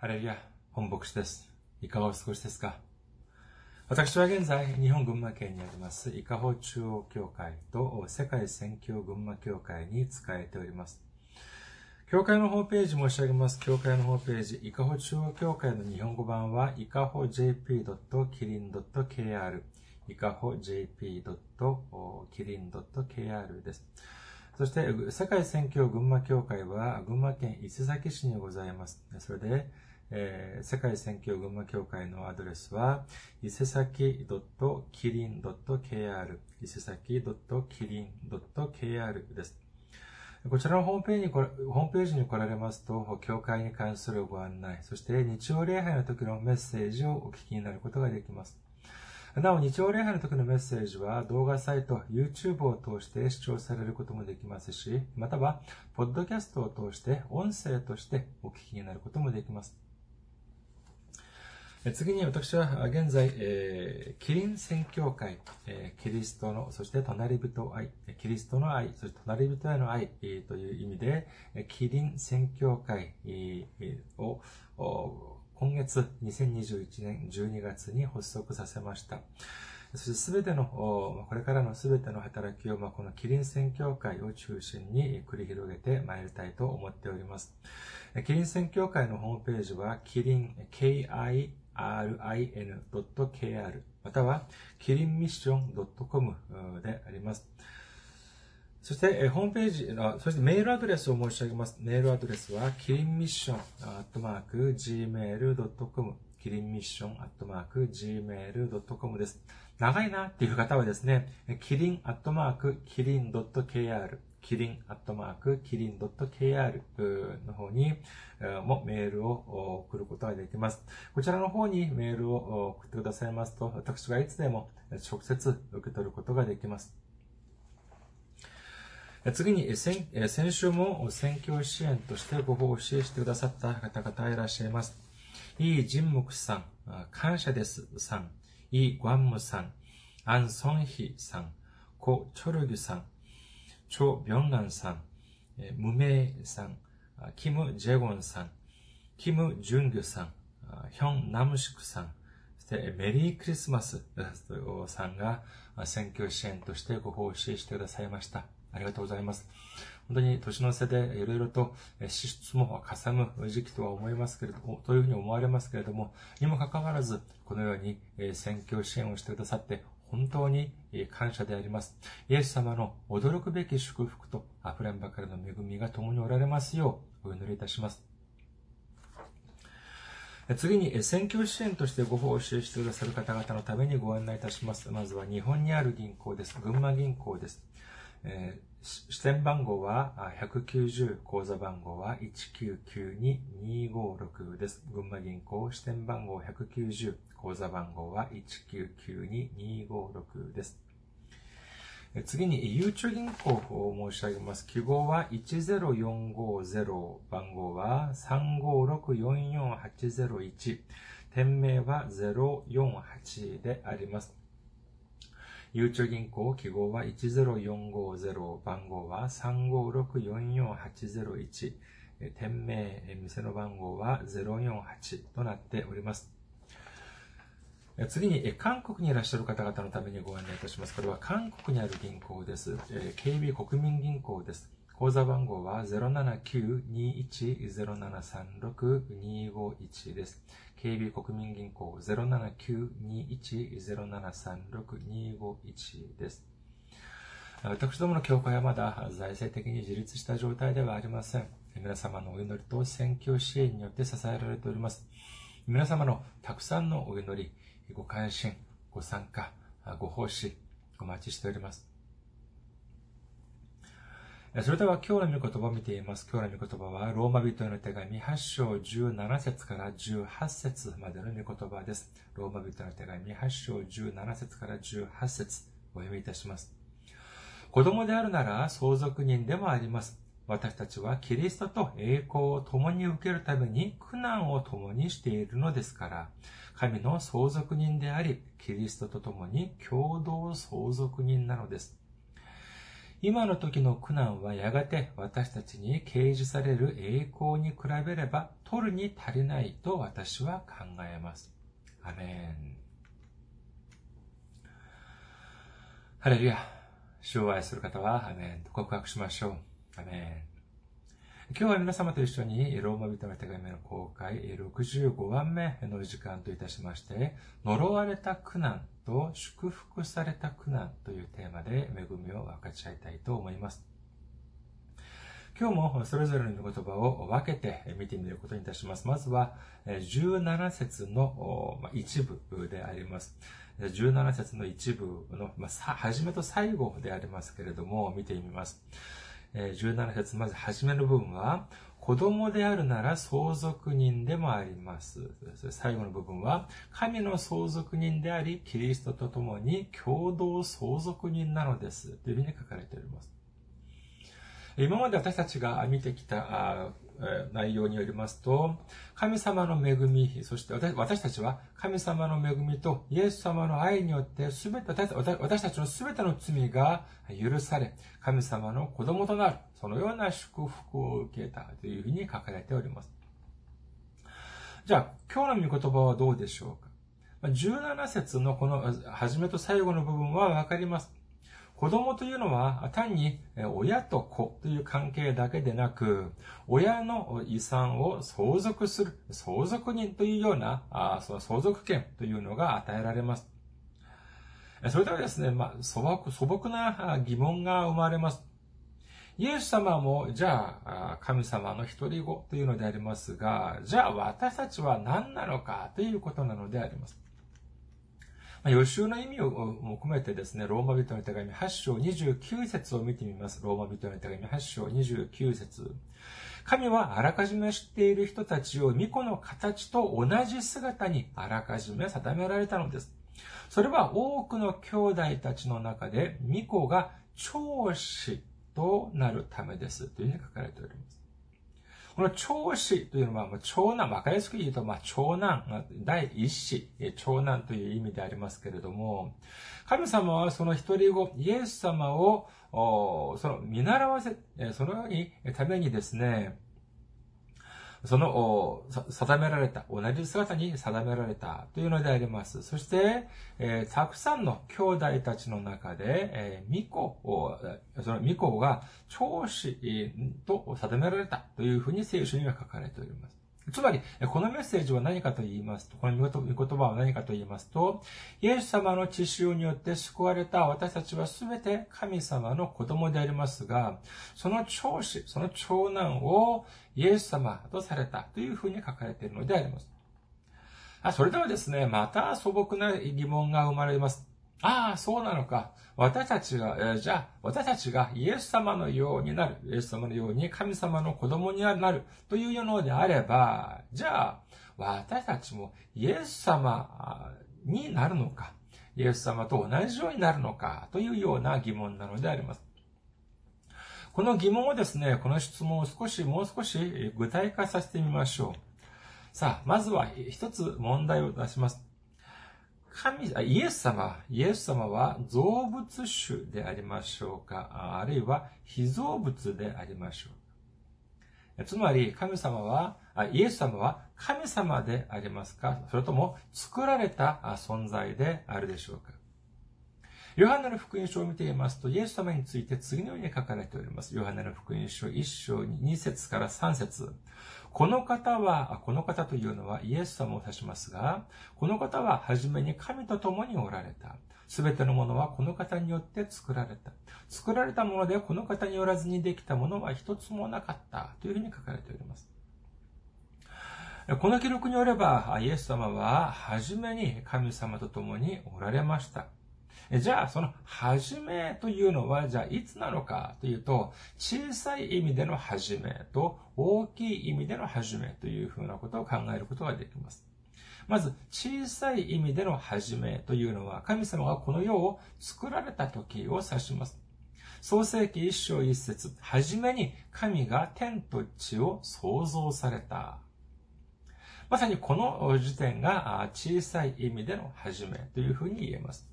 ハレルヤ、本牧師です。いかがお過ごしですか？私は現在、日本群馬県にあります、伊香保中央教会と世界宣教群馬教会に仕えております。教会のホームページ申し上げます。教会のホームページ、伊香保中央教会の日本語版は、いかほ jp.kirin.kr、いかほ jp.kirin.kr です。そして、世界宣教群馬教会は、群馬県伊勢崎市にございます。それで、えー、世界宣教群馬協会のアドレスは、伊勢崎 .kirin.kr、伊勢崎 .kirin.kr です。こちらのホームページにホームページに来られますと、教会に関するご案内、そして日曜礼拝の時のメッセージをお聞きになることができます。なお、日曜礼拝の時のメッセージは動画サイト、YouTube を通して視聴されることもできますし、または、ポッドキャストを通して音声としてお聞きになることもできます。次に私は現在、えー、キリン宣教会、えー、キリストの、そして隣人愛、キリストの愛、そして隣人への愛、えー、という意味で、キリン宣教会、えー、を今月2021年12月に発足させました。そしてすべての、これからのすべての働きを、このキリン宣教会を中心に繰り広げてまいりたいと思っております。キリン宣教会のホームページは、キリン、KI rin.kr またはキリンミッション .com であります。そして、ホームページの、そしてメールアドレスを申し上げます。メールアドレスは、キリンミッション、アットマーク、gmail.com、キリンミッション、アットマーク、gmail.com です。長いなっていう方はですね、キリン、アットマーク、キリン .kr、キリン、アットマーク、キリン .kr の方にもメールを送ることができます。こちらの方にメールを送ってくださいますと、私がいつでも直接受け取ることができます。次に先、先週も選挙支援としてご奉仕してくださった方々いらっしゃいます。イ・ジンムクさん、感謝ですさん、イ・グァンムさん、アン・ソンヒさん、コ・チョルギュさん、チョ・ビョンガンさん、ムメイさん、キム・ジェゴンさん、キム・ジュンギュさん、ヒョン・ナムシクさん、そしてメリークリスマスさんが選挙支援としてご奉仕してくださいました。ありがとうございます。本当に年の瀬でいろいろと支出もかさむ時期とは思いますけれども、というふうに思われますけれども、にもかかわらず、このように選挙支援をしてくださって本当に感謝であります。イエス様の驚くべき祝福と溢れんばかりの恵みが共におられますようお祈りいたします。次に、選挙支援としてご奉仕してくださる方々のためにご案内いたします。まずは日本にある銀行です。群馬銀行です。えー、支店番号は190、口座番号は1992256です。群馬銀行支店番号190、口座番号は1992256です。次に、ゆうちょ銀行を申し上げます。記号は10450、番号は356-44801、店名は048であります。ゆうちょ銀行記号は10450、番号は356-44801、店名、店の番号は048となっております。次に、韓国にいらっしゃる方々のためにご案内いたします。これは韓国にある銀行です。KB 国民銀行です。口座番号は079-21-0736-251です。KB 国民銀行079-21-0736-251です。私どもの教会はまだ財政的に自立した状態ではありません。皆様のお祈りと選挙支援によって支えられております。皆様のたくさんのお祈り、ご関心、ご参加、ご奉仕、お待ちしております。それでは今日の御言葉を見ています。今日の御言葉は、ローマ人への手紙8章17節から18節までの御言葉です。ローマ人への手紙8章17節から18節お読みいたします。子供であるなら相続人でもあります。私たちはキリストと栄光を共に受けるために苦難を共にしているのですから、神の相続人であり、キリストと共に共同相続人なのです。今の時の苦難はやがて私たちに掲示される栄光に比べれば取るに足りないと私は考えます。アメン。ハレルヤ。主を愛する方は、アメンと告白しましょう。アメン。今日は皆様と一緒にローマ人の手紙の公開65番目の時間といたしまして、呪われた苦難と祝福された苦難というテーマで恵みを分かち合いたいと思います。今日もそれぞれの言葉を分けて見てみることにいたします。まずは17節の一部であります。17節の一部の、まあ、初めと最後でありますけれども、見てみます。17節、まず初めの部分は、子供であるなら相続人でもあります。最後の部分は、神の相続人であり、キリストと共に共同相続人なのです。というふうに書かれております。今まで私たちが見てきた内容によりますと、神様の恵み、そして私たちは神様の恵みとイエス様の愛によってすべて私たちのすべての罪が許され、神様の子供となる、そのような祝福を受けたというふうに書かれております。じゃあ、今日の御言葉はどうでしょうか？17節のこの初めと最後の部分はわかります。子供というのは単に親と子という関係だけでなく、親の遺産を相続する、相続人というような、その相続権というのが与えられます。それではですね、まあ、素朴、素朴な疑問が生まれます。イエス様も、じゃあ、神様の一人子というのでありますが、じゃあ私たちは何なのかということなのであります。まあ、予習の意味を込めてですね、ローマ人の手紙8章29節を見てみます。ローマ人の手紙8章29節神はあらかじめ知っている人たちを巫女の形と同じ姿にあらかじめ定められたのです。それは多くの兄弟たちの中で巫女が長子となるためです。というふうに書かれております。この長子というのは、長男、わかりやすく言うと、まあ、長男、第一子、長男という意味でありますけれども、神様はその一人子、イエス様を、その見習わせ、そのようにためにですね、その、定められた、同じ姿に定められたというのであります。そして、えー、たくさんの兄弟たちの中で、えー、巫女、その巫女が長子と定められたというふうに聖書には書かれております。つまり、このメッセージは何かと言いますと、この言葉は何かと言いますと、イエス様の血潮によって救われた私たちはすべて神様の子供でありますが、その長子、その長男をイエス様とされたというふうに書かれているのであります。それではですね、また素朴な疑問が生まれます。ああ、そうなのか。私たちが、えー、じゃあ、私たちがイエス様のようになる。イエス様のように神様の子供になるというのであれば、じゃあ、私たちもイエス様になるのか。イエス様と同じようになるのかというような疑問なのであります。この疑問をですね、この質問を少し、もう少し具体化させてみましょう。さあ、まずは一つ問題を出します。神、あイエス様、イエス様は造物主でありましょうか。あるいは非造物でありましょうか。つまり、神様はあ、イエス様は神様でありますか。それとも作られた存在であるでしょうか。ヨハネの福音書を見ていますと、イエス様について次のように書かれております。ヨハネの福音書1章2節から3節。この方は、この方というのはイエス様を指しますが、この方は初めに神と共におられた。すべてのものはこの方によって作られた。作られたものでこの方によらずにできたものは一つもなかったというふうに書かれております。この記録によれば、イエス様は初めに神様と共におられました。じゃあ、その、始めというのは、じゃあ、いつなのかというと、小さい意味での始めと、大きい意味での始めというふうなことを考えることができます。まず、小さい意味での始めというのは、神様がこの世を作られた時を指します。創世記一章一節、はじめに神が天と地を創造された。まさにこの時点が小さい意味での始めというふうに言えます。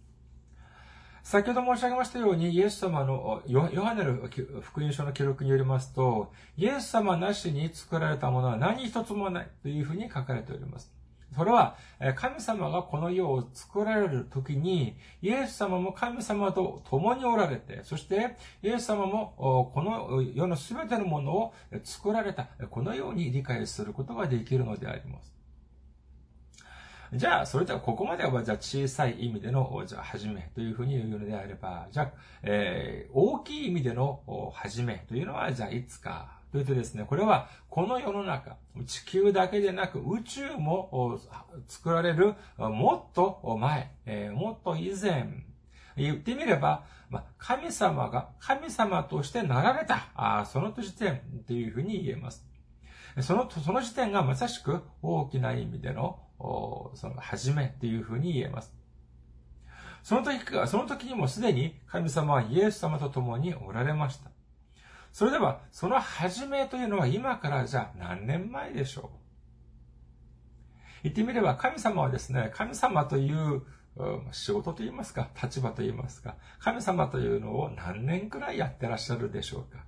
先ほど申し上げましたように、イエス様の、ヨハネの福音書の記録によりますと、イエス様なしに作られたものは何一つもないというふうに書かれております。それは、神様がこの世を作られる時に、イエス様も神様と共におられて、そして、イエス様もこの世の全てのものを作られた、このように理解することができるのであります。じゃあ、それではここまでは、じゃあ小さい意味での、じゃあ、はじめというふうに言うのであれば、じゃあ、えー、大きい意味でのはじめというのは、じゃあいつかというとですね、これはこの世の中、地球だけでなく宇宙も作られるもっと前、えー、もっと以前、言ってみれば、まあ、神様が神様としてなられた、あその時点というふうに言えます。その、その時点がまさしく大きな意味でのその、始めっていうふうに言えます。その時か、その時にもすでに神様はイエス様と共におられました。それでは、その始めというのは今からじゃ何年前でしょう？言ってみれば神様はですね、神様という仕事と言いますか、立場と言いますか、神様というのを何年くらいやってらっしゃるでしょうか？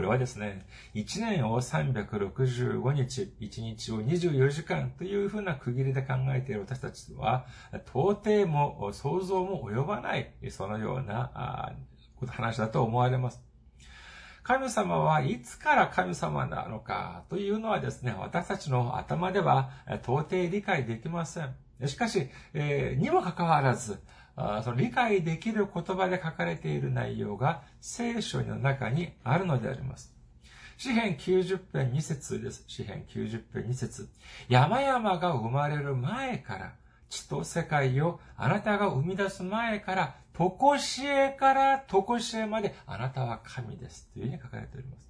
これはですね、1年を365日、1日を24時間というふうな区切りで考えている私たちは、到底も想像も及ばない、そのような話だと思われます。神様はいつから神様なのかというのはですね、私たちの頭では到底理解できません。しかし、えー、にもかかわらず、その理解できる言葉で書かれている内容が聖書の中にあるのであります。詩編90編2節です。詩編90編2節山々が生まれる前から、地と世界をあなたが生み出す前から、とこしえからとこしえまであなたは神です。というふうに書かれております。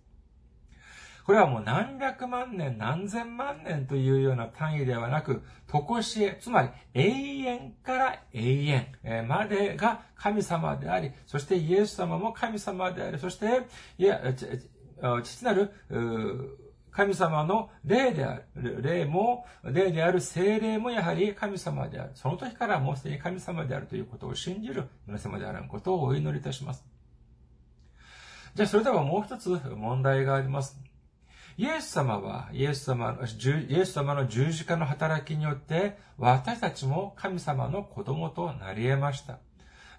これはもう何百万年、何千万年というような単位ではなく、とこしえ、つまり永遠から永遠までが神様であり、そしてイエス様も神様であり、そして、いや、父なる、神様の霊である。霊も、霊である精霊もやはり神様である。その時からもうすでに神様であるということを信じる皆様であることをお祈りいたします。じゃあ、それではもう一つ問題があります。イエス様は、イエス様の、イエス様の十字架の働きによって、私たちも神様の子供となり得ました。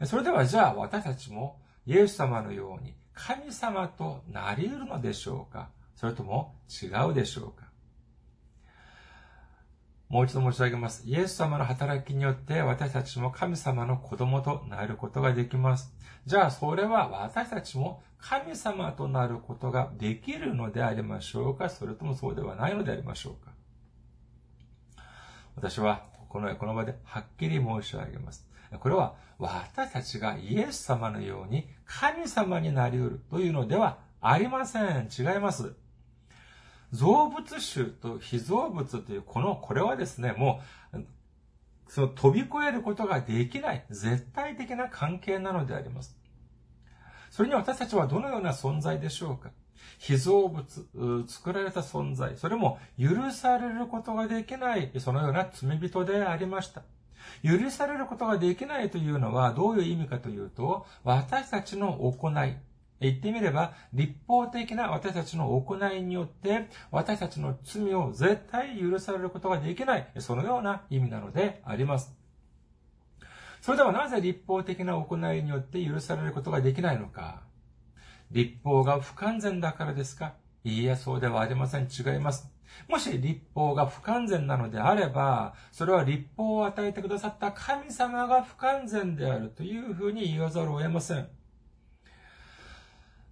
それではじゃあ私たちもイエス様のように神様となり得るのでしょうか？それとも違うでしょうか？もう一度申し上げます。イエス様の働きによって私たちも神様の子供となることができます。じゃあそれは私たちも神様となることができるのでありましょうか？それともそうではないのでありましょうか？私はこのこの場ではっきり申し上げます。これは私たちがイエス様のように神様になり得るというのではありません。違います。造物主と非造物という、この、これはですね、もう、その飛び越えることができない絶対的な関係なのであります。それに私たちはどのような存在でしょうか？非造物、作られた存在、それも許されることができない、そのような罪人でありました。許されることができないというのはどういう意味かというと、私たちの行い、言ってみれば、立法的な私たちの行いによって、私たちの罪を絶対許されることができない、そのような意味なのであります。それではなぜ立法的な行いによって許されることができないのか立法が不完全だからですか？いいえ、そうではありません。違います。もし立法が不完全なのであれば、それは立法を与えてくださった神様が不完全であるというふうに言わざるを得ません。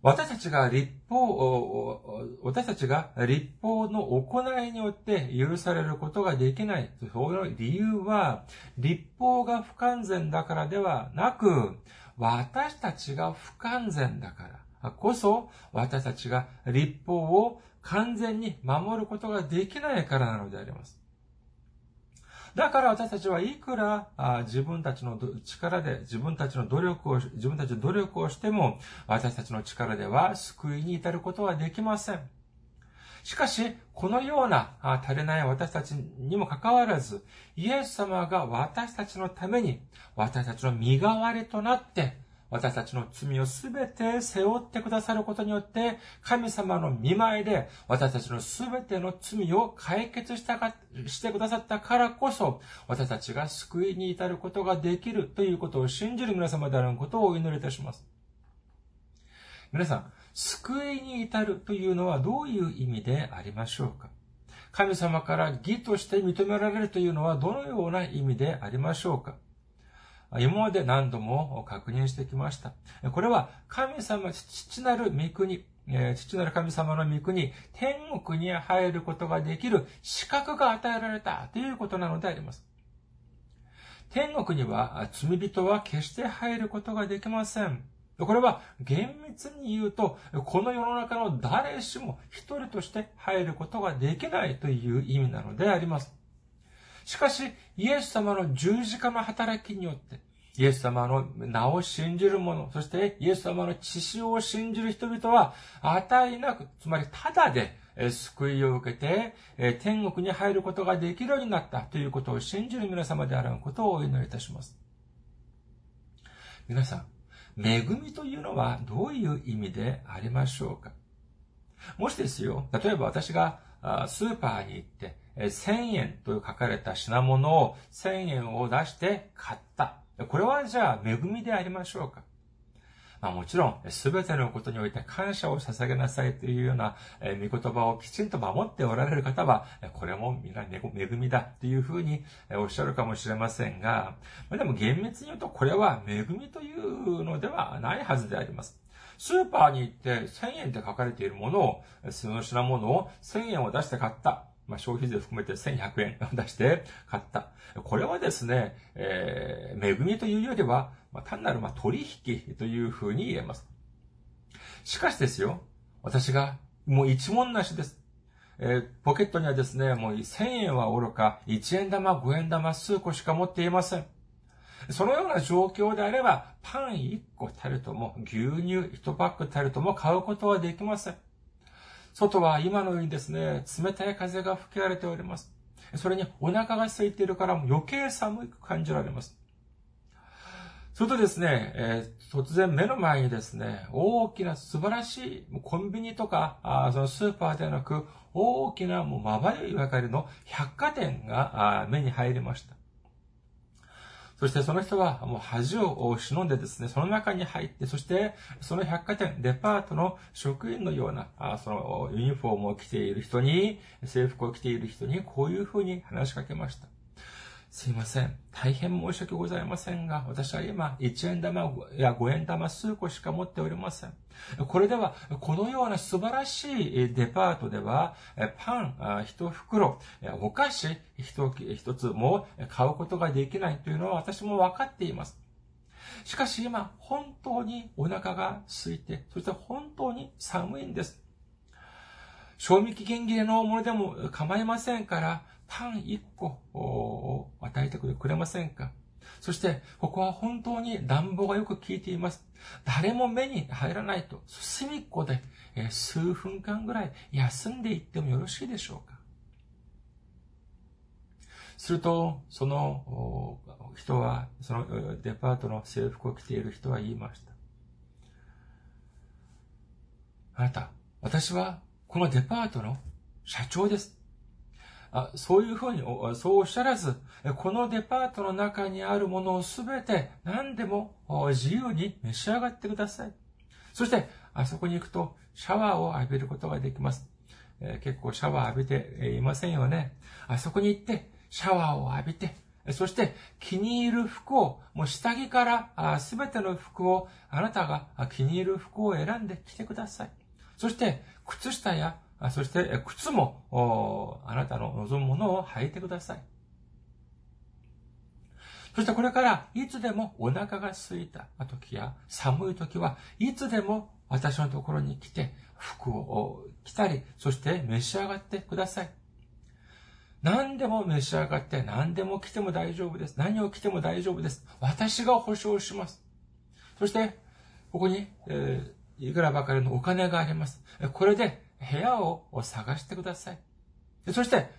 私たちが立法、私たちが立法の行いによって許されることができない。その理由は、立法が不完全だからではなく、私たちが不完全だからこそ、私たちが立法を完全に守ることができないからなのであります。だから私たちはいくら自分たちの力で、自分たちの努力を、自分たちの努力をしても、私たちの力では救いに至ることはできません。しかし、このような足りない私たちにもかかわらず、イエス様が私たちのために、私たちの身代わりとなって、私たちの罪をすべて背負ってくださることによって、神様の見舞いで私たちのすべての罪を解決したか、してくださったからこそ、私たちが救いに至ることができるということを信じる皆様であることをお祈りいたします。皆さん、救いに至るというのはどういう意味でありましょうか？神様から義として認められるというのはどのような意味でありましょうか？今まで何度も確認してきました。これは神様、父なる御国、父なる神様の御国、天国に入ることができる資格が与えられたということなのであります。天国には罪人は決して入ることができません。これは厳密に言うと、この世の中の誰しも一人として入ることができないという意味なのであります。しかし、イエス様の十字架の働きによって、イエス様の名を信じる者、そしてイエス様の血潮を信じる人々は、値なく、つまりただで救いを受けて、天国に入ることができるようになったということを信じる皆様であることをお祈りいたします。皆さん、恵みというのはどういう意味でありましょうか？もしですよ、例えば私がスーパーに行って、1000円と書かれた品物を1000円を出して買った。これはじゃあ恵みでありましょうかまあもちろん、すべてのことにおいて感謝を捧げなさいというような、えー、御言葉をきちんと守っておられる方は、これも皆恵みだというふうにおっしゃるかもしれませんが、でも厳密に言うとこれは恵みというのではないはずであります。スーパーに行って1000円って書かれているものを、その品物を1000円を出して買った。まあ、消費税含めて1100円出して買った。これはですね、えー、恵みというよりは、まあ、単なるまあ取引というふうに言えます。しかしですよ、私がもう一文なしです。えー、ポケットにはですね、もう1000円はおろか、1円玉、5円玉数個しか持っていません。そのような状況であれば、パン1個たるとも、牛乳1パックたるとも買うことはできません。外は今のようにですね、冷たい風が吹き荒れております。それにお腹が空いているから余計寒く感じられます。それとですね、えー、突然目の前にですね、大きな素晴らしいコンビニとか、あそのスーパーではなく、大きなもうまばゆいばかりの百貨店が目に入りました。そしてその人はもう恥を忍んでですね、その中に入って、そしてその百貨店、デパートの職員のような、そのユニフォームを着ている人に、制服を着ている人にこういうふうに話しかけました。すいません。大変申し訳ございませんが、私は今、1円玉や5円玉数個しか持っておりません。これでは、このような素晴らしいデパートでは、パン一袋、お菓子一つも買うことができないというのは私も分かっています。しかし今、本当にお腹が空いて、そして本当に寒いんです。賞味期限切れのものでも構いませんから、パン1個を与えてくれませんか？そして、ここは本当に暖房がよく効いています。誰も目に入らないと、隅っこで数分間ぐらい休んでいってもよろしいでしょうか？すると、その人は、そのデパートの制服を着ている人は言いました。あなた、私はこのデパートの社長です。あそういうふうに、そうおっしゃらず、このデパートの中にあるものをすべて何でも自由に召し上がってください。そして、あそこに行くとシャワーを浴びることができます。えー、結構シャワー浴びていませんよね。あそこに行ってシャワーを浴びて、そして気に入る服を、もう下着からすべての服を、あなたが気に入る服を選んで着てください。そして靴下やそして、靴も、あなたの望むものを履いてください。そしてこれから、いつでもお腹が空いた時や、寒い時は、いつでも私のところに来て、服を着たり、そして召し上がってください。何でも召し上がって、何でも着ても大丈夫です。何を着ても大丈夫です。私が保証します。そして、ここに、えーいくらばかりのお金があります。これで、部屋を探してください。そして、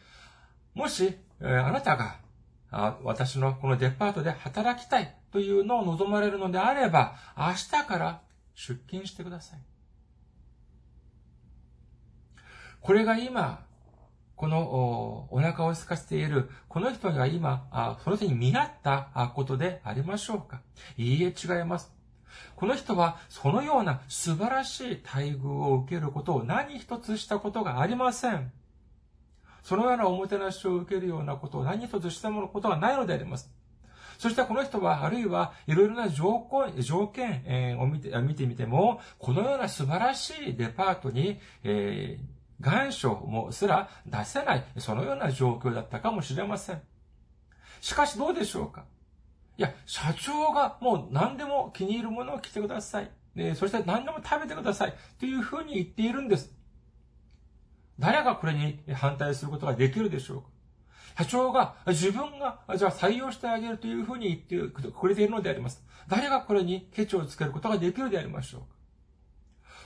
もし、えー、あなたがあ、私のこのデパートで働きたいというのを望まれるのであれば、明日から出勤してください。これが今、このお腹を空かせている、この人が今、その人に見合ったことでありましょうかいいえ、違います。この人はそのような素晴らしい待遇を受けることを何一つしたことがありません。そのようなおもてなしを受けるようなことを何一つしたものことがないのであります。そしてこの人は、あるいはいろいろな条件、条件を見て見てみても、このような素晴らしいデパートに、えー、願書もすら出せない、そのような状況だったかもしれません。しかしどうでしょうか？いや、社長がもう何でも気に入るものを着てください。そして何でも食べてください。というふうに言っているんです。誰がこれに反対することができるでしょうか社長が自分が、じゃあ採用してあげるというふうに言ってくれているのであります。誰がこれにケチをつけることができるでありましょうか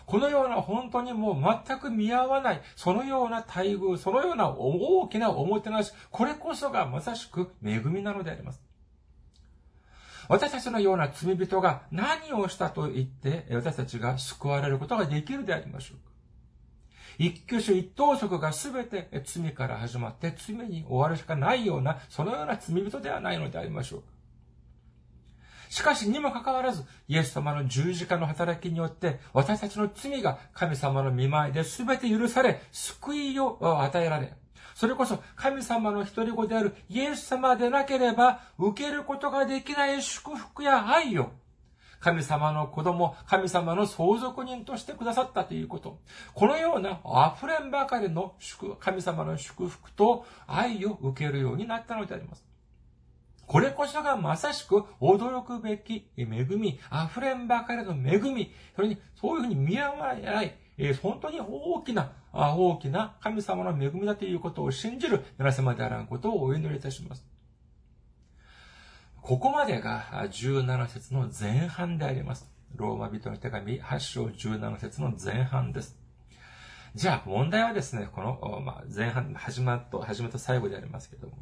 このような本当にもう全く見合わない、そのような待遇、そのような大きなおもてなし、これこそがまさしく恵みなのであります。私たちのような罪人が何をしたと言って、私たちが救われることができるでありましょうか一挙手一投足が全て罪から始まって罪に終わるしかないような、そのような罪人ではないのでありましょうか。しかしにもかかわらず、イエス様の十字架の働きによって、私たちの罪が神様の見舞いで全て許され、救いを与えられ、それこそ神様の一人子であるイエス様でなければ受けることができない祝福や愛を神様の子供、神様の相続人としてくださったということ。このような溢れんばかりの祝神様の祝福と愛を受けるようになったのであります。これこそがまさしく驚くべき恵み、溢れんばかりの恵み、それにそういうふうに見合わない、本当に大きな、大きな神様の恵みだということを信じる皆様であらんことをお祈りいたします。ここまでが17節の前半であります。ローマ人の手紙8章17節の前半です。じゃあ問題はですね、この、まあ、前半、始まっと、始めと最後でありますけども。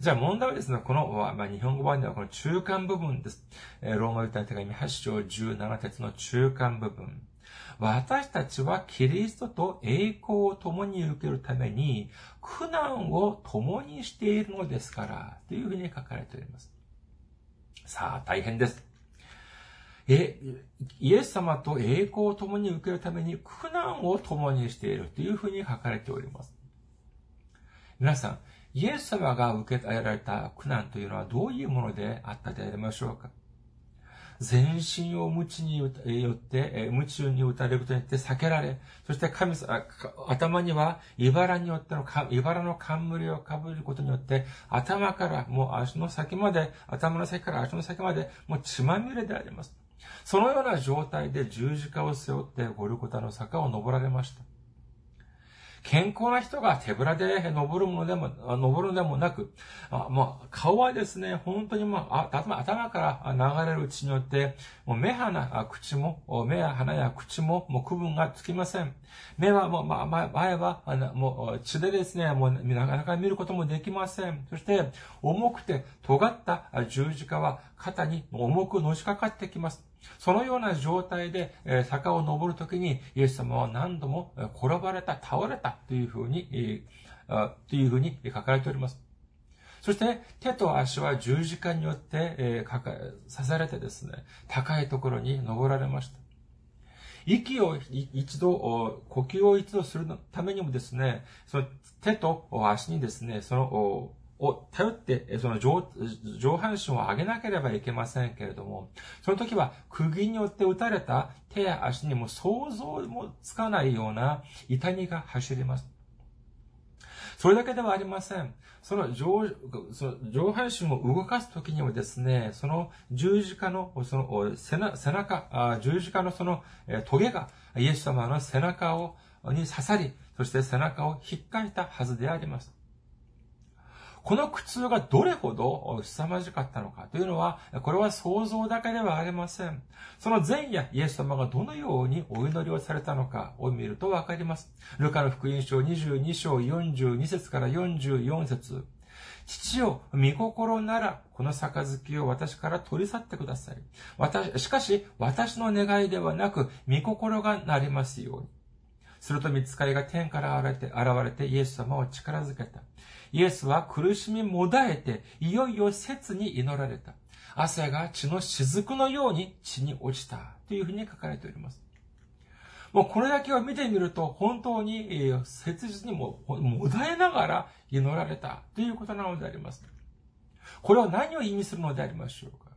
じゃあ問題はですね、この、まあ、日本語版ではこの中間部分です。ローマ人の手紙8章17節の中間部分。私たちはキリストと栄光を共に受けるために、苦難を共にしているのですから、というふうに書かれております。さあ、大変です。え、イエス様と栄光を共に受けるために苦難を共にしているというふうに書かれております。皆さん、イエス様が受けられた苦難というのはどういうものであったでありましょうか？全身を無知によって、無知に打たれることによって避けられ、そして神様、頭には茨によっての、茨の冠をかぶることによって、頭からもう足の先まで、頭の先から足の先まで、もう血まみれであります。そのような状態で十字架を背負ってゴルゴタの坂を登られました。健康な人が手ぶらで登るものでも、登るのでもなく、あもう顔はですね、本当にもう、頭から流れる血によって、もう目鼻、口も、目や鼻や口も、もう区分がつきません。目はもう、ま、前は、もう血でですね、もうなかなか見ることもできません。そして、重くて尖った十字架は肩に重くのしかかってきます。そのような状態で、え坂を登るときに、イエス様は何度も転ばれた、倒れたというふうに、えというふうに書かれております。そして、手と足は十字架によって、えー、刺されてですね、高いところに登られました。息を一度、呼吸を一度するためにもですね、その手と足にですね、そのを頼って、その上上半身を上げなければいけませんけれども、その時は釘によって打たれた手や足にも想像もつかないような痛みが走ります。それだけではありません。その上その上半身を動かすときにはですね、その十字架のその背中、十字架のそのトゲがイエス様の背中をに刺さり、そして背中を引っかいたはずであります。この苦痛がどれほど凄まじかったのかというのは、これは想像だけではありません。その前夜、イエス様がどのようにお祈りをされたのかを見るとわかります。ルカの福音書22章42節から44節父よ、御心なら、この杯を私から取り去ってください。私、しかし、私の願いではなく、御心がなりますように。すると見つかりが天から現れて、現れてイエス様を力づけた。イエスは苦しみもだえて、いよいよ切に祈られた。汗が血の雫のように血に落ちた。というふうに書かれております。もうこれだけを見てみると、本当に切実にも、もだえながら祈られたということなのであります。これは何を意味するのでありましょうか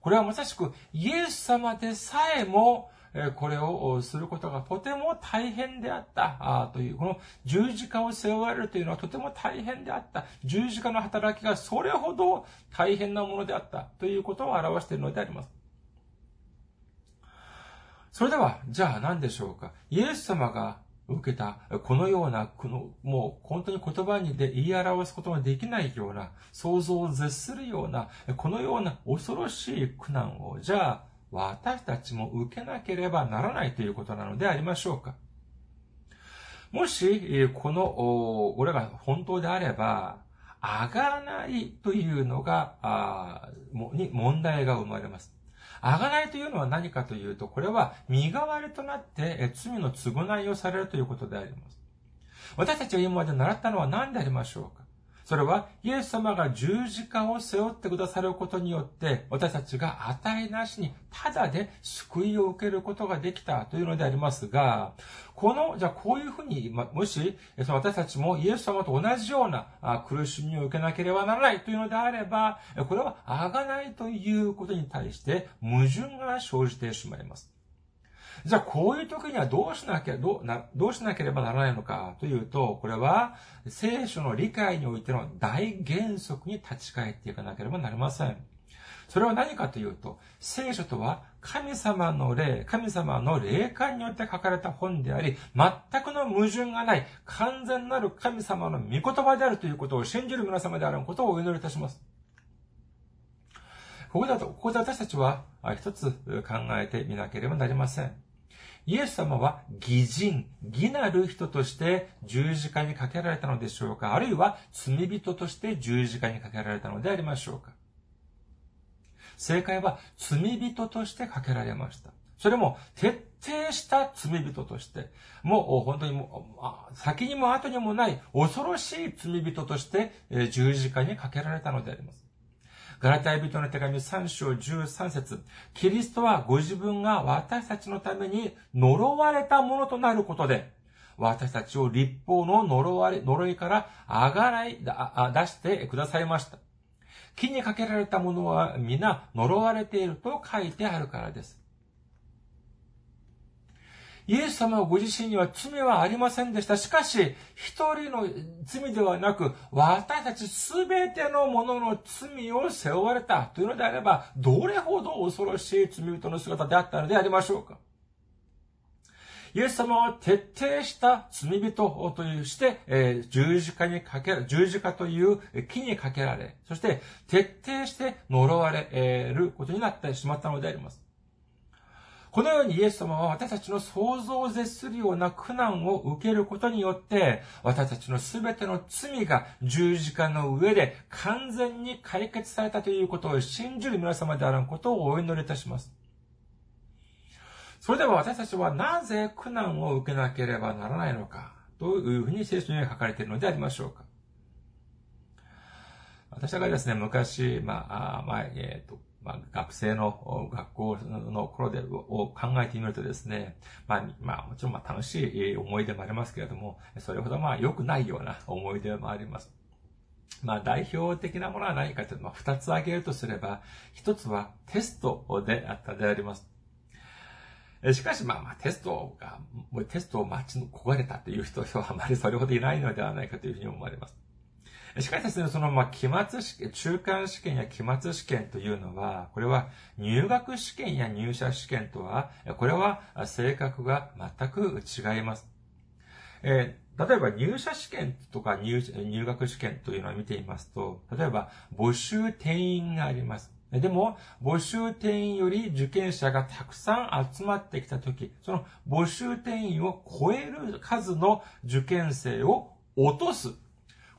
これはまさしくイエス様でさえもこれをすることがとても大変であったという、この十字架を背負われるというのはとても大変であった。十字架の働きがそれほど大変なものであったということを表しているのであります。それでは、じゃあ何でしょうか。イエス様が受けた、このような、この、もう本当に言葉にで言い表すことができないような、想像を絶するような、このような恐ろしい苦難を、じゃあ、私たちも受けなければならないということなのでありましょうか。もし、この、これが本当であれば、上がらないというのが、あに問題が生まれます。あがないというのは何かというと、これは身代わりとなって罪の償いをされるということであります。私たちが今まで習ったのは何でありましょうかそれは、イエス様が十字架を背負ってくださることによって、私たちが値なしに、ただで救いを受けることができたというのでありますが、この、じゃあこういうふうに、もし、私たちもイエス様と同じような苦しみを受けなければならないというのであれば、これはあがないということに対して矛盾が生じてしまいます。じゃあ、こういう時にはどうしなきゃ、どうな、どうしなければならないのかというと、これは聖書の理解においての大原則に立ち返っていかなければなりません。それは何かというと、聖書とは神様の霊、神様の霊感によって書かれた本であり、全くの矛盾がない完全なる神様の御言葉であるということを信じる皆様であることをお祈りいたします。ここだと、ここで私たちは一つ考えてみなければなりません。イエス様は義人、義なる人として十字架にかけられたのでしょうか？あるいは罪人として十字架にかけられたのでありましょうか？正解は罪人としてかけられました。それも徹底した罪人として、もう本当にもう、先にも後にもない恐ろしい罪人として十字架にかけられたのであります。ガラタイ人の手紙3章13節キリストはご自分が私たちのために呪われたものとなることで、私たちを立法の呪われ、呪いからあがらい、出してくださいました。木にかけられたものは皆呪われていると書いてあるからです。イエス様はご自身には罪はありませんでした。しかし、一人の罪ではなく、私たちすべてのものの罪を背負われたというのであれば、どれほど恐ろしい罪人の姿であったのでありましょうか。イエス様は徹底した罪人として、えー、十字架にかけ、十字架という木にかけられ、そして徹底して呪われることになってしまったのであります。このようにイエス様は私たちの想像を絶するような苦難を受けることによって、私たちの全ての罪が十字架の上で完全に解決されたということを信じる皆様であることをお祈りいたします。それでは私たちはなぜ苦難を受けなければならないのか、というふうに聖書に書かれているのでありましょうか。私がですね、昔、まあ、まあ、えっ、ー、と、まあ、学生の学校の頃で、を考えてみるとですね、まあ、まあ、もちろんまあ楽しい思い出もありますけれども、それほどまあ良くないような思い出もあります。まあ代表的なものは何かというと、まあ二つ挙げるとすれば、一つはテストであったであります。しかしまあまあテストが、テストを待ち焦がれたという人はあまりそれほどいないのではないかというふうに思われます。しかしですね、その、ま、期末試験、中間試験や期末試験というのは、これは入学試験や入社試験とは、これは性格が全く違います。えー、例えば入社試験とか入入学試験というのを見ていますと、例えば募集定員があります。でも、募集定員より受験者がたくさん集まってきたとき、その募集定員を超える数の受験生を落とす。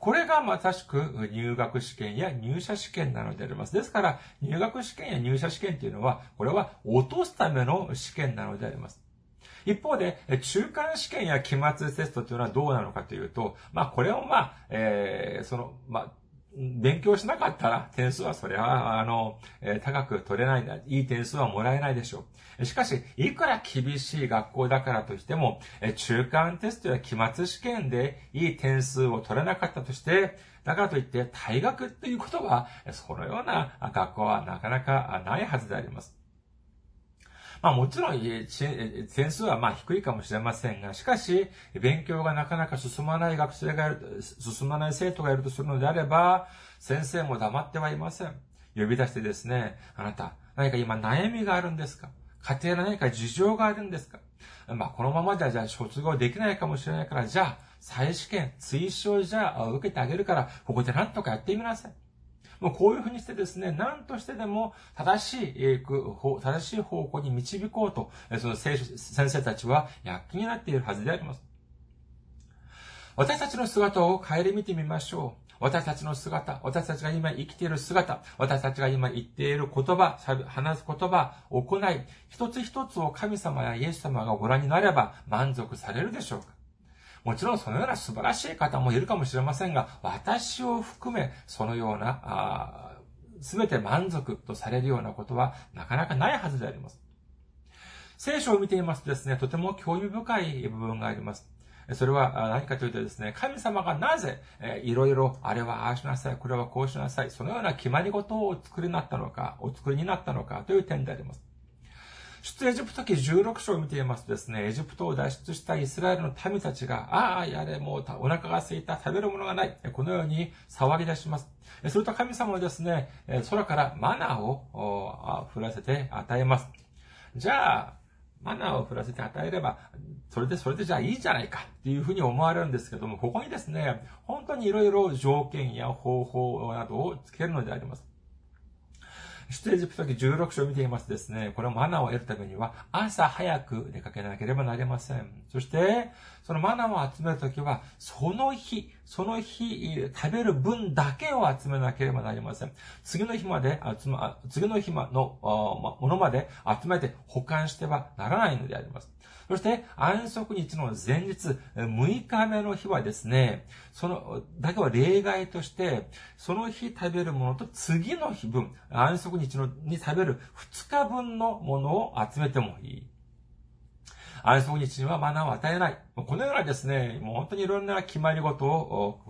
これがまさしく入学試験や入社試験なのであります。ですから、入学試験や入社試験というのは、これは落とすための試験なのであります。一方で、中間試験や期末テストというのはどうなのかというと、まあ、これをまあ、えー、その、まあ、勉強しなかったら点数はそれは、あの、え、高く取れない、いい点数はもらえないでしょう。しかし、いくら厳しい学校だからとしても、え中間テストや期末試験でいい点数を取れなかったとして、だからといって退学ということは、そのような学校はなかなかないはずであります。まあもちろん、点数はまあ低いかもしれませんが、しかし、勉強がなかなか進まない学生がいる、進まない生徒がいるとするのであれば、先生も黙ってはいません。呼び出してですね、あなた、何か今悩みがあるんですか？家庭の何か事情があるんですか？まあ、このままではじゃあ卒業できないかもしれないから、じゃあ、再試験、追試をじゃあ受けてあげるから、ここで何とかやってみなさい。もうこういうふうにしてですね、何としてでも正しい、正しい方向に導こうと、その先生たちは躍起になっているはずであります。私たちの姿を顧みてみましょう。私たちの姿、私たちが今生きている姿、私たちが今言っている言葉、話す言葉、行い、一つ一つを神様やイエス様がご覧になれば満足されるでしょうかもちろんそのような素晴らしい方もいるかもしれませんが、私を含め、そのような、すべて満足とされるようなことはなかなかないはずであります。聖書を見ていますとですね、とても興味深い部分があります。それは何かというとですね、神様がなぜ、えいろいろ、あれはああしなさい、これはこうしなさい、そのような決まり事をお作りになったのか、お作りになったのかという点であります。出エジプト記16章を見ていますとですね、エジプトを脱出したイスラエルの民たちが、ああ、やれ、もうお腹が空いた、食べるものがない、このように騒ぎ出します。すると神様はですね、空からマナーを降らせて与えます。じゃあ、マナーを降らせて与えれば、それで、それでじゃあいいじゃないかっていうふうに思われるんですけども、ここにですね、本当にいろいろ条件や方法などをつけるのであります。出エジプト記16章を見ていますですね、これをマナーを得るためには、朝早く出かけなければなりません。そして、そのマナーを集めるときは、その日、その日、食べる分だけを集めなければなりません。次の日まで集ま、次の日のものまで集めて保管してはならないのであります。そして、安息日の前日、6日目の日はですね、その、だけは例外として、その日食べるものと次の日分、安息日のに食べる2日分のものを集めてもいい。安息日にはマナーを与えない。このようなですね、もう本当にいろんな決まり事を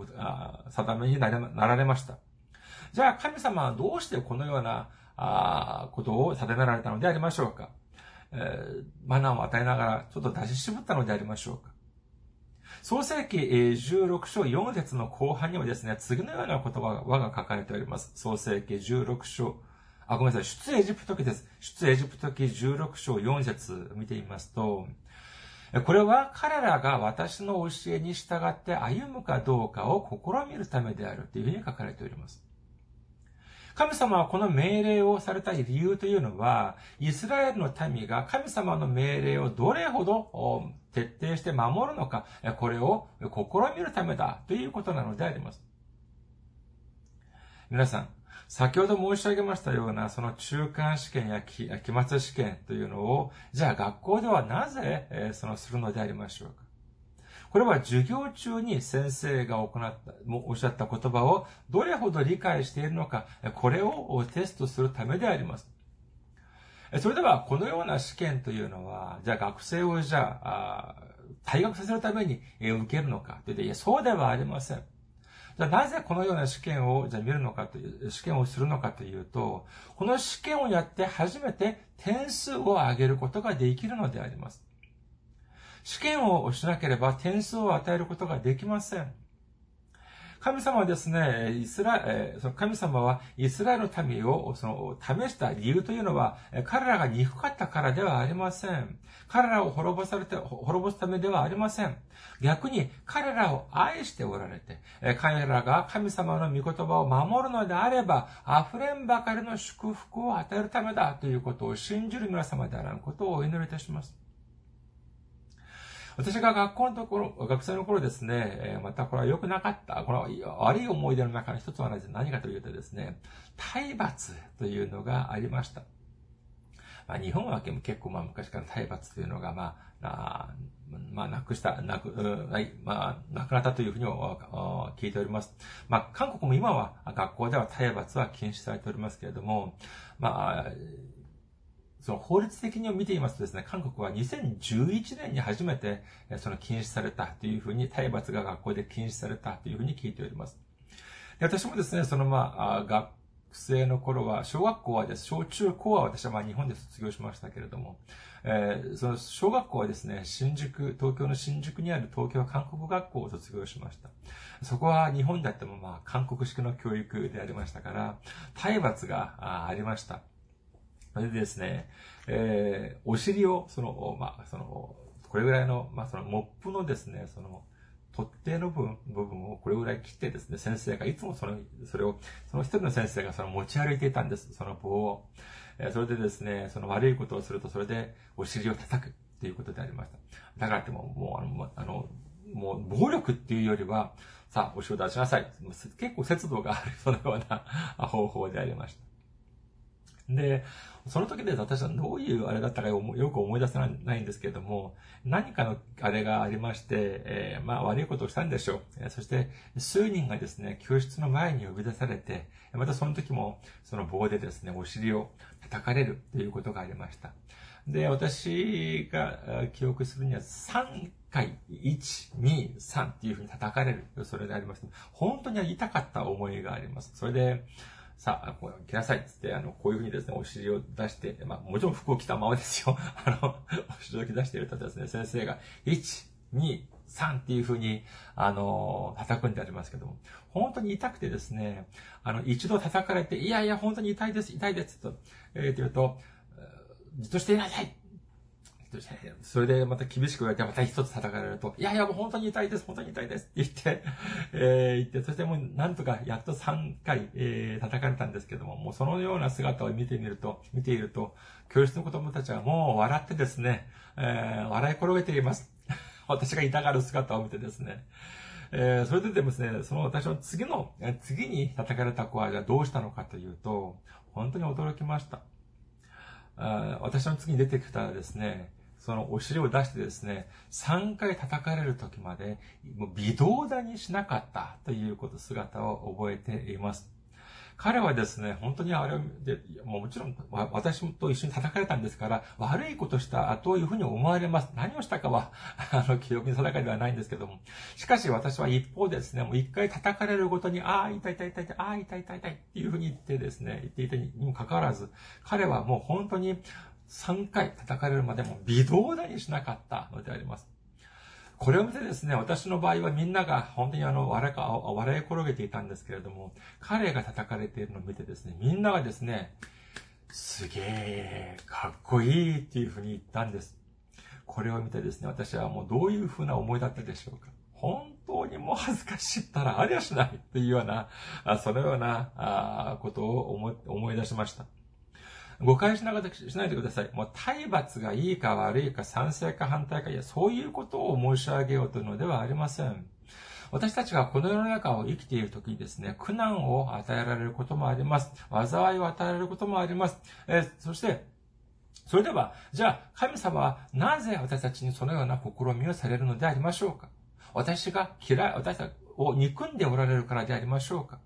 定めになられました。じゃあ神様はどうしてこのようなことを定められたのでありましょうか？えー、マナーを与えながら、ちょっと出し絞ったのでありましょうか？創世記16章4節の後半にはですね、次のような言葉が書かれております。創世記16章、あ、ごめんなさい、出エジプト記です。出エジプト記16章4節見てみますと、これは彼らが私の教えに従って歩むかどうかを試みるためであるというふうに書かれております。神様はこの命令をされた理由というのは、イスラエルの民が神様の命令をどれほど徹底して守るのか、これを試みるためだということなのであります。皆さん、先ほど申し上げましたような、その中間試験や期末試験というのを、じゃあ学校ではなぜ、えそのするのでありましょうか？これは授業中に先生が行った、もおっしゃった言葉をどれほど理解しているのか、これをテストするためであります。それでは、このような試験というのは、じゃあ学生をじゃあ、退学させるために受けるのかというと、いや、そうではありません。じゃあなぜこのような試験をじゃあ見るのかという、試験をするのかというと、この試験をやって初めて点数を上げることができるのであります。試験をしなければ点数を与えることができません。神様はですね、イスラ、えその神様はイスラエルの民をその試した理由というのは、彼らが憎かったからではありません。彼らを滅ぼされて、滅ぼすためではありません。逆に彼らを愛しておられて、彼らが神様の御言葉を守るのであれば、溢れんばかりの祝福を与えるためだということを信じる皆様であらんことをお祈りいたします。私が学校のところ、学生の頃ですね、またこれは良くなかった、この悪い思い出の中の一つは何かというとですね、体罰というのがありました。まあ、日本は結構まあ昔から体罰というのがまあ、あまあ、なくした、なく、はい、まあ、なくなったというふうに聞いております。まあ、韓国も今は学校では体罰は禁止されておりますけれども、まあ、その法律的に見ていますとですね、韓国は2011年に初めてその禁止されたというふうに、体罰が学校で禁止されたというふうに聞いております。で私もですね、そのまあ、学生の頃は、小学校はです、小中高は私はまあ日本で卒業しましたけれども、えー、その小学校はですね、新宿、東京の新宿にある東京韓国学校を卒業しました。そこは日本であってもまあ韓国式の教育でありましたから、体罰がありました。それでですね、えー、お尻を、その、まあ、その、これぐらいの、まあ、その、モップのですね、その、取っ手の部分、部分をこれぐらい切ってですね、先生がいつもその、それを、その一人の先生がその持ち歩いていたんです、その棒を。えー、それでですね、その悪いことをすると、それでお尻を叩くっていうことでありました。だからっても、もう、あの、あの、もう、暴力っていうよりは、さあ、お尻を出しなさい。結構節度がある、そのような方法でありました。で、その時で私はどういうあれだったかよく思い出せないんですけれども、何かのあれがありまして、えー、まあ悪いことをしたんでしょう。そして数人がですね、教室の前に呼び出されて、またその時もその棒でですね、お尻を叩かれるということがありました。で、私が記憶するには3回、1、2、3っていうふうに叩かれる。それでありました。本当に痛かった思いがあります。それで、さあ、こう、来なさいっつって、あの、こういうふうにですね、お尻を出して、まあ、もちろん服を着たままですよ。あの、お尻を出しているとですね、先生が、1、2、3っていうふうに、あの、叩くんでありますけども、本当に痛くてですね、あの、一度叩かれて、いやいや、本当に痛いです、痛いです、と、えー、と言うと、じっとしていなさいそれでまた厳しく言われて、また一つ叩かれると、いやいや、もう本当に痛いです、本当に痛いですって言って、えー、言って、そしてもうなんとかやっと3回、えー、叩かれたんですけども、もうそのような姿を見てみると、見ていると、教室の子供たちはもう笑ってですね、えー、笑い転げています。私が痛がる姿を見てですね。えー、それでですね、その私の次の、次に叩かれた子はじゃあどうしたのかというと、本当に驚きました。あ私の次に出てきたらですね、そのお尻を出してですね、3回叩かれる時まで、もう微動だにしなかったということ、姿を覚えています。彼はですね、本当にあれで、ももちろん私と一緒に叩かれたんですから、悪いことしたというふうに思われます。何をしたかは、あの、記憶に定かではないんですけども。しかし私は一方でですね、もう一回叩かれるごとに、ああ、痛い痛い痛い痛い、ああ、痛い痛い痛いっていうふうに言ってですね、言っていたにもかかわらず、彼はもう本当に3回叩かれるまでも微動だにしなかったのであります。これを見てですね、私の場合はみんなが本当にあの、笑い、笑い転げていたんですけれども、彼が叩かれているのを見てですね、みんながですね、すげえ、かっこいいっていうふうに言ったんです。これを見てですね、私はもうどういうふうな思いだったでしょうか。本当にもう恥ずかしいったらありゃしないというような、そのようなことを思い出しました。誤解しながしないでください。もう体罰がいいか悪いか賛成か反対か、いや、そういうことを申し上げようというのではありません。私たちがこの世の中を生きているときにですね、苦難を与えられることもあります。災いを与えられることもあります。えそして、それでは、じゃあ、神様はなぜ私たちにそのような試みをされるのでありましょうか？私が嫌い、私たちを憎んでおられるからでありましょうか？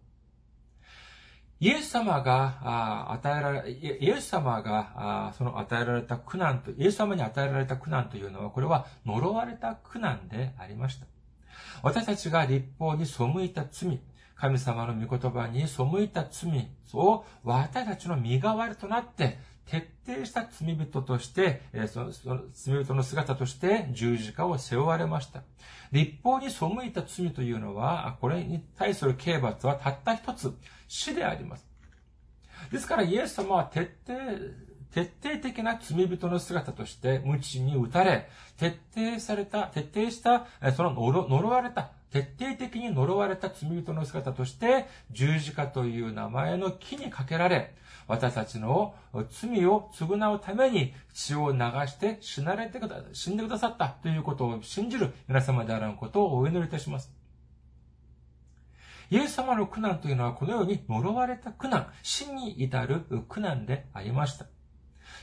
イエス様が与えられ、イエス様がその与えられた苦難と、イエス様に与えられた苦難というのは、これは呪われた苦難でありました。私たちが立法に背いた罪、神様の御言葉に背いた罪を私たちの身代わりとなって徹底した罪人として、そのその罪人の姿として十字架を背負われました。で、一方に背いた罪というのは、これに対する刑罰はたった一つ、死であります。ですからイエス様は徹底、徹底的な罪人の姿として、無知に打たれ、徹底された、徹底した、その呪われた、徹底的に呪われた罪人の姿として、十字架という名前の木にかけられ、私たちの罪を償うために血を流して死なれてくだ、死んでくださったということを信じる皆様であることをお祈りいたします。イエス様の苦難というのはこのように呪われた苦難、死に至る苦難でありました。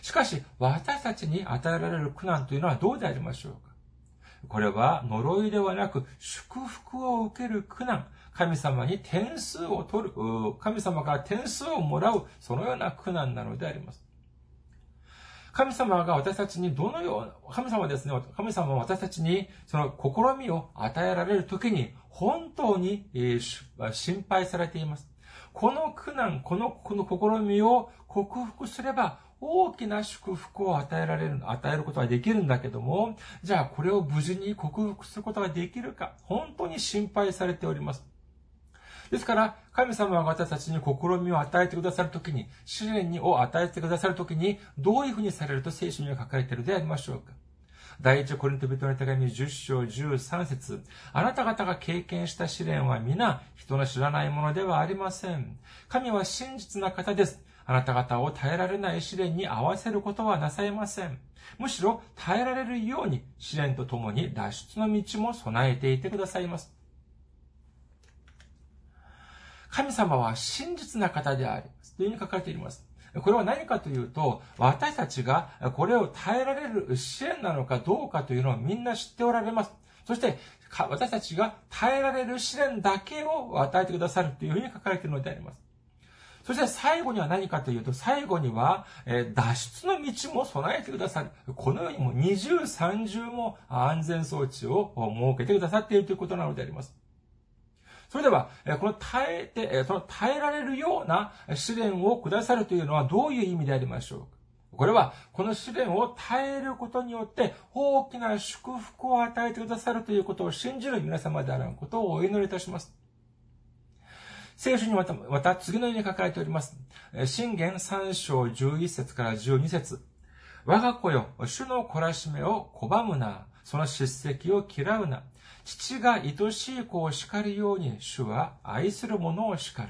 しかし、私たちに与えられる苦難というのはどうでありましょうこれは呪いではなく祝福を受ける苦難、神様に点数を取る、神様から点数をもらう、そのような苦難なのであります。神様が私たちにどのような、神様ですね、神様は私たちにその試みを与えられるときに本当に、心配されています。この苦難、この、この試みを克服すれば大きな祝福を与えられる、与えることができるんだけども、じゃあこれを無事に克服することができるか、本当に心配されております。ですから、神様が私たちに試みを与えてくださるときに、試練を与えてくださるときに、どういうふうにされると聖書には書かれているでありましょうか。第一コリント人の手紙10章13節あなた方が経験した試練は皆人の知らないものではありません。神は真実な方です。あなた方を耐えられない試練に合わせることはなさいません。むしろ耐えられるように試練とともに脱出の道も備えていてくださいます。神様は真実な方であります。というふうに書かれています。これは何かというと、私たちがこれを耐えられる支援なのかどうかというのをみんな知っておられます。そして、私たちが耐えられる試練だけを与えてくださるというふうに書かれているのであります。そして最後には何かというと、最後には、え脱出の道も備えてくださる。このようにも二重三重も安全装置を設けてくださっているということなのであります。それでは、この耐えて、その耐えられるような試練をくださるというのはどういう意味でありましょうかこれは、この試練を耐えることによって、大きな祝福を与えてくださるということを信じる皆様であることをお祈りいたします。聖書にまた、また次のように書かれております。信玄3章11節から12節我が子よ、主の懲らしめを拒むな。その叱責を嫌うな。父が愛しい子を叱るように、主は愛する者を叱る。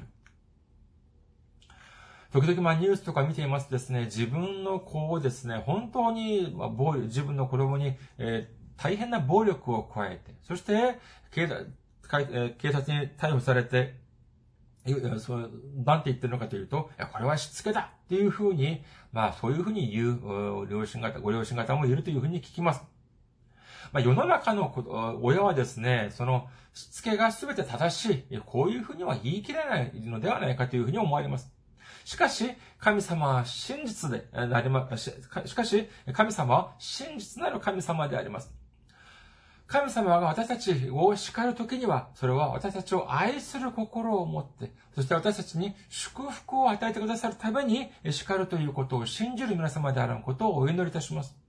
時々まあニュースとか見ていますとですね、自分の子をですね、本当に、まあ、暴力、自分の子供に、えー、大変な暴力を加えて、そして警察、警察に逮捕されて、そう、なんて言ってるのかというと、これはしつけだっていうふうに、まあそういうふうに言う、両親方、ご両親方もいるというふうに聞きます。まあ、世の中の親はですね、その、しつけが全て正しい、こういうふうには言い切れないのではないかというふうに思われます。しかし、神様は真実でなりま、しかし、神様は真実なる神様であります。神様が私たちを叱るときには、それは私たちを愛する心を持って、そして私たちに祝福を与えてくださるために叱るということを信じる皆様であることをお祈りいたします。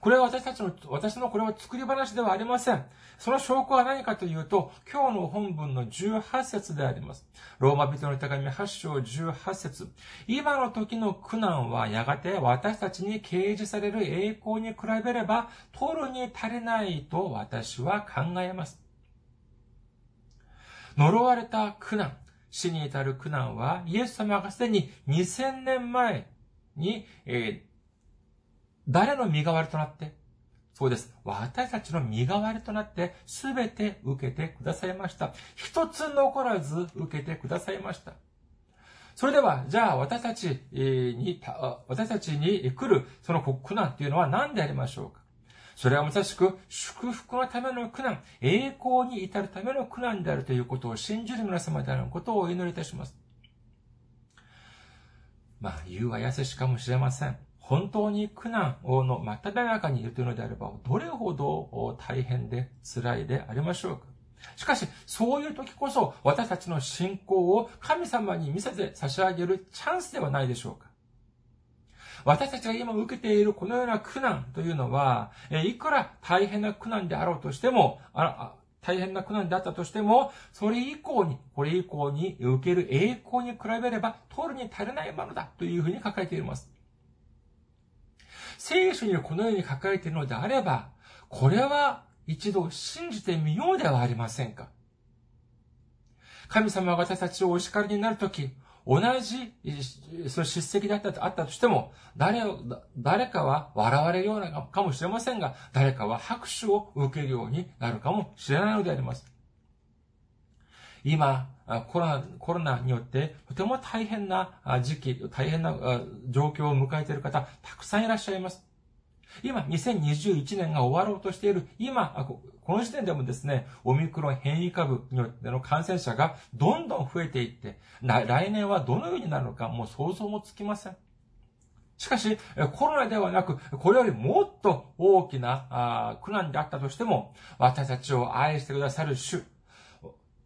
これは私たちの、私のこれは作り話ではありません。その証拠は何かというと、今日の本文の18節であります。ローマ人の手紙8章18節今の時の苦難はやがて私たちに掲示される栄光に比べれば、取るに足りないと私は考えます。呪われた苦難、死に至る苦難は、イエス様がすでに2000年前に、えー誰の身代わりとなって、そうです。私たちの身代わりとなって、すべて受けてくださいました。一つ残らず受けてくださいました。それでは、じゃあ私たちに、私たちに来るその苦難というのは何でありましょうか？それはまさしく祝福のための苦難、栄光に至るための苦難であるということを信じる皆様であることをお祈りいたします。まあ、言うはやせしかもしれません。本当に苦難の真っ只中にいるというのであれば、どれほど大変で辛いでありましょうかしかし、そういう時こそ私たちの信仰を神様に見せて差し上げるチャンスではないでしょうか私たちが今受けているこのような苦難というのは、いくら大変な苦難であろうとしても、大変な苦難であったとしても、それ以降に、これ以降に受ける栄光に比べれば、取るに足りないものだというふうに書かれています。聖書にこのように書かれているのであれば、これは一度信じてみようではありませんか？神様が私たちをお叱りになるとき、同じ、その叱責であったあったとしても、誰を、誰かは笑われるようなかもしれませんが、誰かは拍手を受けるようになるかもしれないのであります。今、コロナ、コロナによってとても大変な時期、大変な状況を迎えている方、たくさんいらっしゃいます。今、2021年が終わろうとしている、今、この時点でもですね、オミクロン変異株によっての感染者がどんどん増えていって、来年はどのようになるのかもう想像もつきません。しかし、コロナではなく、これよりもっと大きな苦難であったとしても、私たちを愛してくださる主、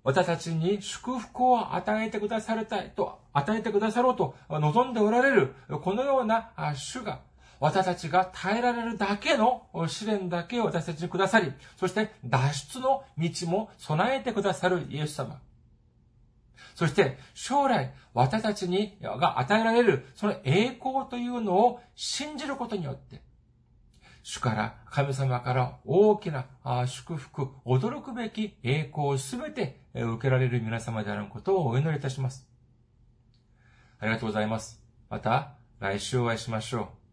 私たちに祝福を与えてくださりたいと、与えてくださろうと望んでおられる、このような主が、私たちが耐えられるだけの試練だけを私たちにくださり、そして脱出の道も備えてくださるイエス様。そして将来私たちにが与えられるその栄光というのを信じることによって、主から、神様から大きな祝福、驚くべき栄光をすべて受けられる皆様であることをお祈りいたします。ありがとうございます。また来週お会いしましょう。